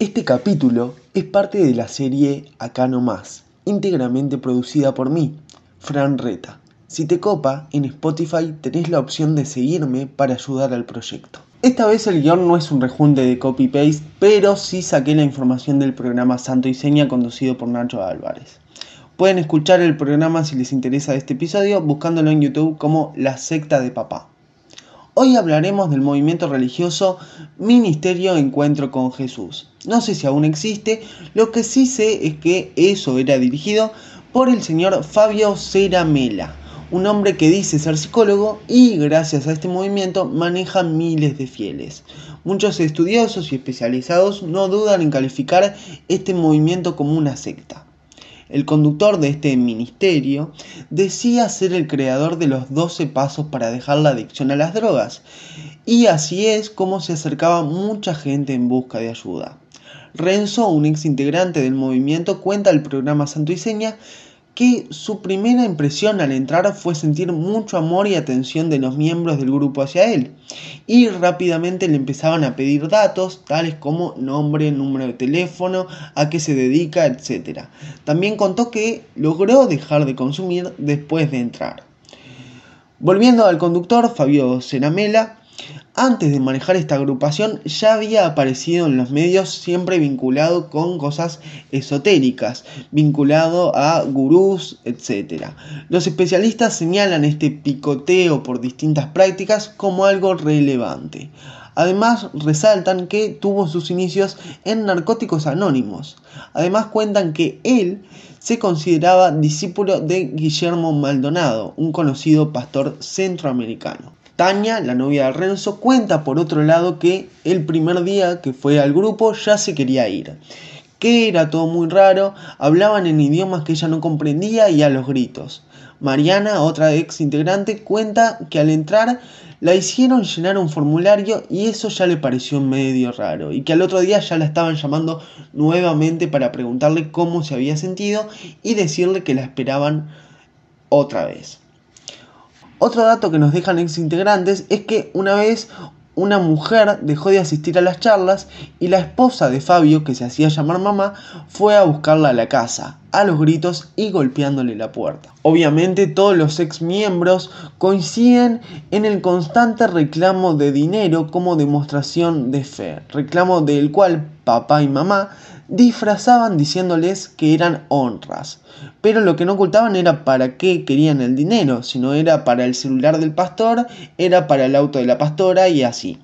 Este capítulo es parte de la serie Acá no más, íntegramente producida por mí, Fran Reta. Si te copa, en Spotify tenés la opción de seguirme para ayudar al proyecto. Esta vez el guion no es un rejunte de copy-paste, pero sí saqué la información del programa Santo y Seña conducido por Nacho Álvarez. Pueden escuchar el programa si les interesa este episodio buscándolo en YouTube como La Secta de Papá. Hoy hablaremos del movimiento religioso Ministerio Encuentro con Jesús. No sé si aún existe, lo que sí sé es que eso era dirigido por el señor Fabio Ceramela, un hombre que dice ser psicólogo y gracias a este movimiento maneja miles de fieles. Muchos estudiosos y especializados no dudan en calificar este movimiento como una secta. El conductor de este ministerio decía ser el creador de los 12 pasos para dejar la adicción a las drogas, y así es como se acercaba mucha gente en busca de ayuda. Renzo, un ex integrante del movimiento, cuenta al programa Santo y Seña que su primera impresión al entrar fue sentir mucho amor y atención de los miembros del grupo hacia él, y rápidamente le empezaban a pedir datos, tales como nombre, número de teléfono, a qué se dedica, etc. También contó que logró dejar de consumir después de entrar. Volviendo al conductor, Fabio Senamela, antes de manejar esta agrupación ya había aparecido en los medios siempre vinculado con cosas esotéricas, vinculado a gurús, etc. Los especialistas señalan este picoteo por distintas prácticas como algo relevante. Además, resaltan que tuvo sus inicios en Narcóticos Anónimos. Además, cuentan que él se consideraba discípulo de Guillermo Maldonado, un conocido pastor centroamericano. Tania, la novia de Renzo, cuenta por otro lado que el primer día que fue al grupo ya se quería ir. Que era todo muy raro, hablaban en idiomas que ella no comprendía y a los gritos. Mariana, otra ex integrante, cuenta que al entrar la hicieron llenar un formulario y eso ya le pareció medio raro y que al otro día ya la estaban llamando nuevamente para preguntarle cómo se había sentido y decirle que la esperaban otra vez. Otro dato que nos dejan ex integrantes es que una vez una mujer dejó de asistir a las charlas y la esposa de Fabio, que se hacía llamar mamá, fue a buscarla a la casa, a los gritos y golpeándole la puerta. Obviamente todos los ex miembros coinciden en el constante reclamo de dinero como demostración de fe, reclamo del cual papá y mamá disfrazaban diciéndoles que eran honras. Pero lo que no ocultaban era para qué querían el dinero, sino era para el celular del pastor, era para el auto de la pastora y así.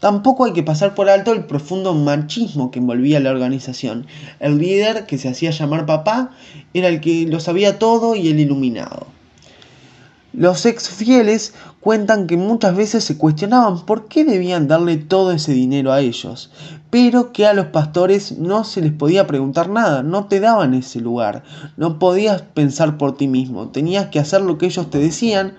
Tampoco hay que pasar por alto el profundo machismo que envolvía la organización. El líder, que se hacía llamar papá, era el que lo sabía todo y el iluminado. Los ex fieles cuentan que muchas veces se cuestionaban por qué debían darle todo ese dinero a ellos, pero que a los pastores no se les podía preguntar nada, no te daban ese lugar, no podías pensar por ti mismo, tenías que hacer lo que ellos te decían,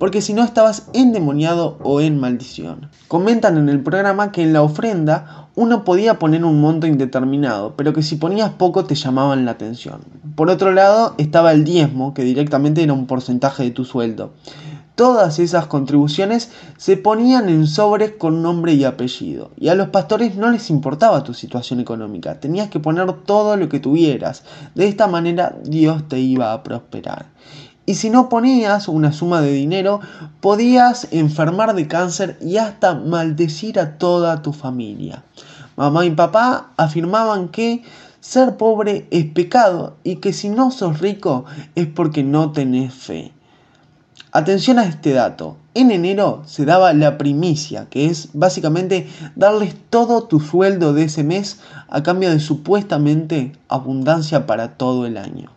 porque si no estabas endemoniado o en maldición. Comentan en el programa que en la ofrenda uno podía poner un monto indeterminado, pero que si ponías poco te llamaban la atención. Por otro lado estaba el diezmo, que directamente era un porcentaje de tu sueldo. Todas esas contribuciones se ponían en sobres con nombre y apellido, y a los pastores no les importaba tu situación económica, tenías que poner todo lo que tuvieras, de esta manera Dios te iba a prosperar. Y si no ponías una suma de dinero, podías enfermar de cáncer y hasta maldecir a toda tu familia. Mamá y papá afirmaban que ser pobre es pecado y que si no sos rico es porque no tenés fe. Atención a este dato. En enero se daba la primicia, que es básicamente darles todo tu sueldo de ese mes a cambio de supuestamente abundancia para todo el año.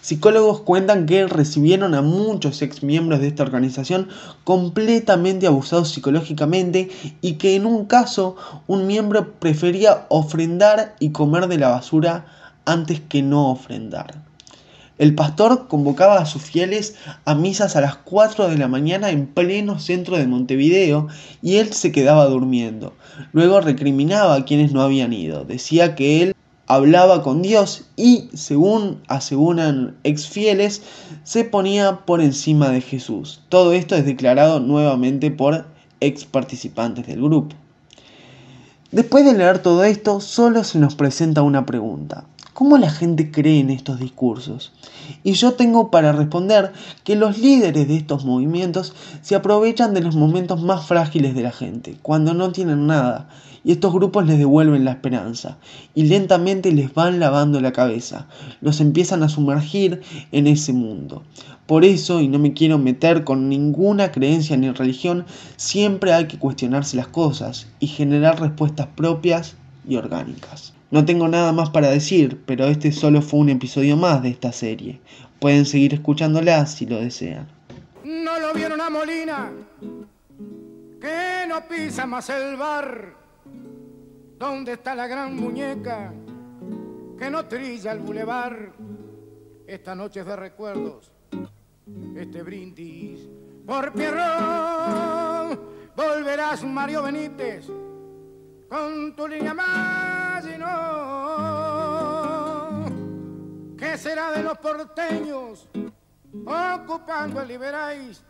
Psicólogos cuentan que recibieron a muchos ex miembros de esta organización completamente abusados psicológicamente y que en un caso un miembro prefería ofrendar y comer de la basura antes que no ofrendar. El pastor convocaba a sus fieles a misas a las 4 de la mañana en pleno centro de Montevideo y él se quedaba durmiendo. Luego recriminaba a quienes no habían ido. Decía que él hablaba con Dios y, según aseguran ex fieles, se ponía por encima de Jesús. Todo esto es declarado nuevamente por ex participantes del grupo. Después de leer todo esto, solo se nos presenta una pregunta. ¿Cómo la gente cree en estos discursos? Y yo tengo para responder que los líderes de estos movimientos se aprovechan de los momentos más frágiles de la gente, cuando no tienen nada, y estos grupos les devuelven la esperanza, y lentamente les van lavando la cabeza, los empiezan a sumergir en ese mundo. Por eso, y no me quiero meter con ninguna creencia ni religión, siempre hay que cuestionarse las cosas y generar respuestas propias y orgánicas. No tengo nada más para decir, pero este solo fue un episodio más de esta serie. Pueden seguir escuchándola si lo desean. No lo vieron a Molina, que no pisa más el bar. ¿Dónde está la gran muñeca que no trilla el bulevar? Esta noche es de recuerdos, este brindis por Pierrón. Volverás Mario Benítez con tu línea más no. ¿Qué será de los porteños ocupando el Liberáis?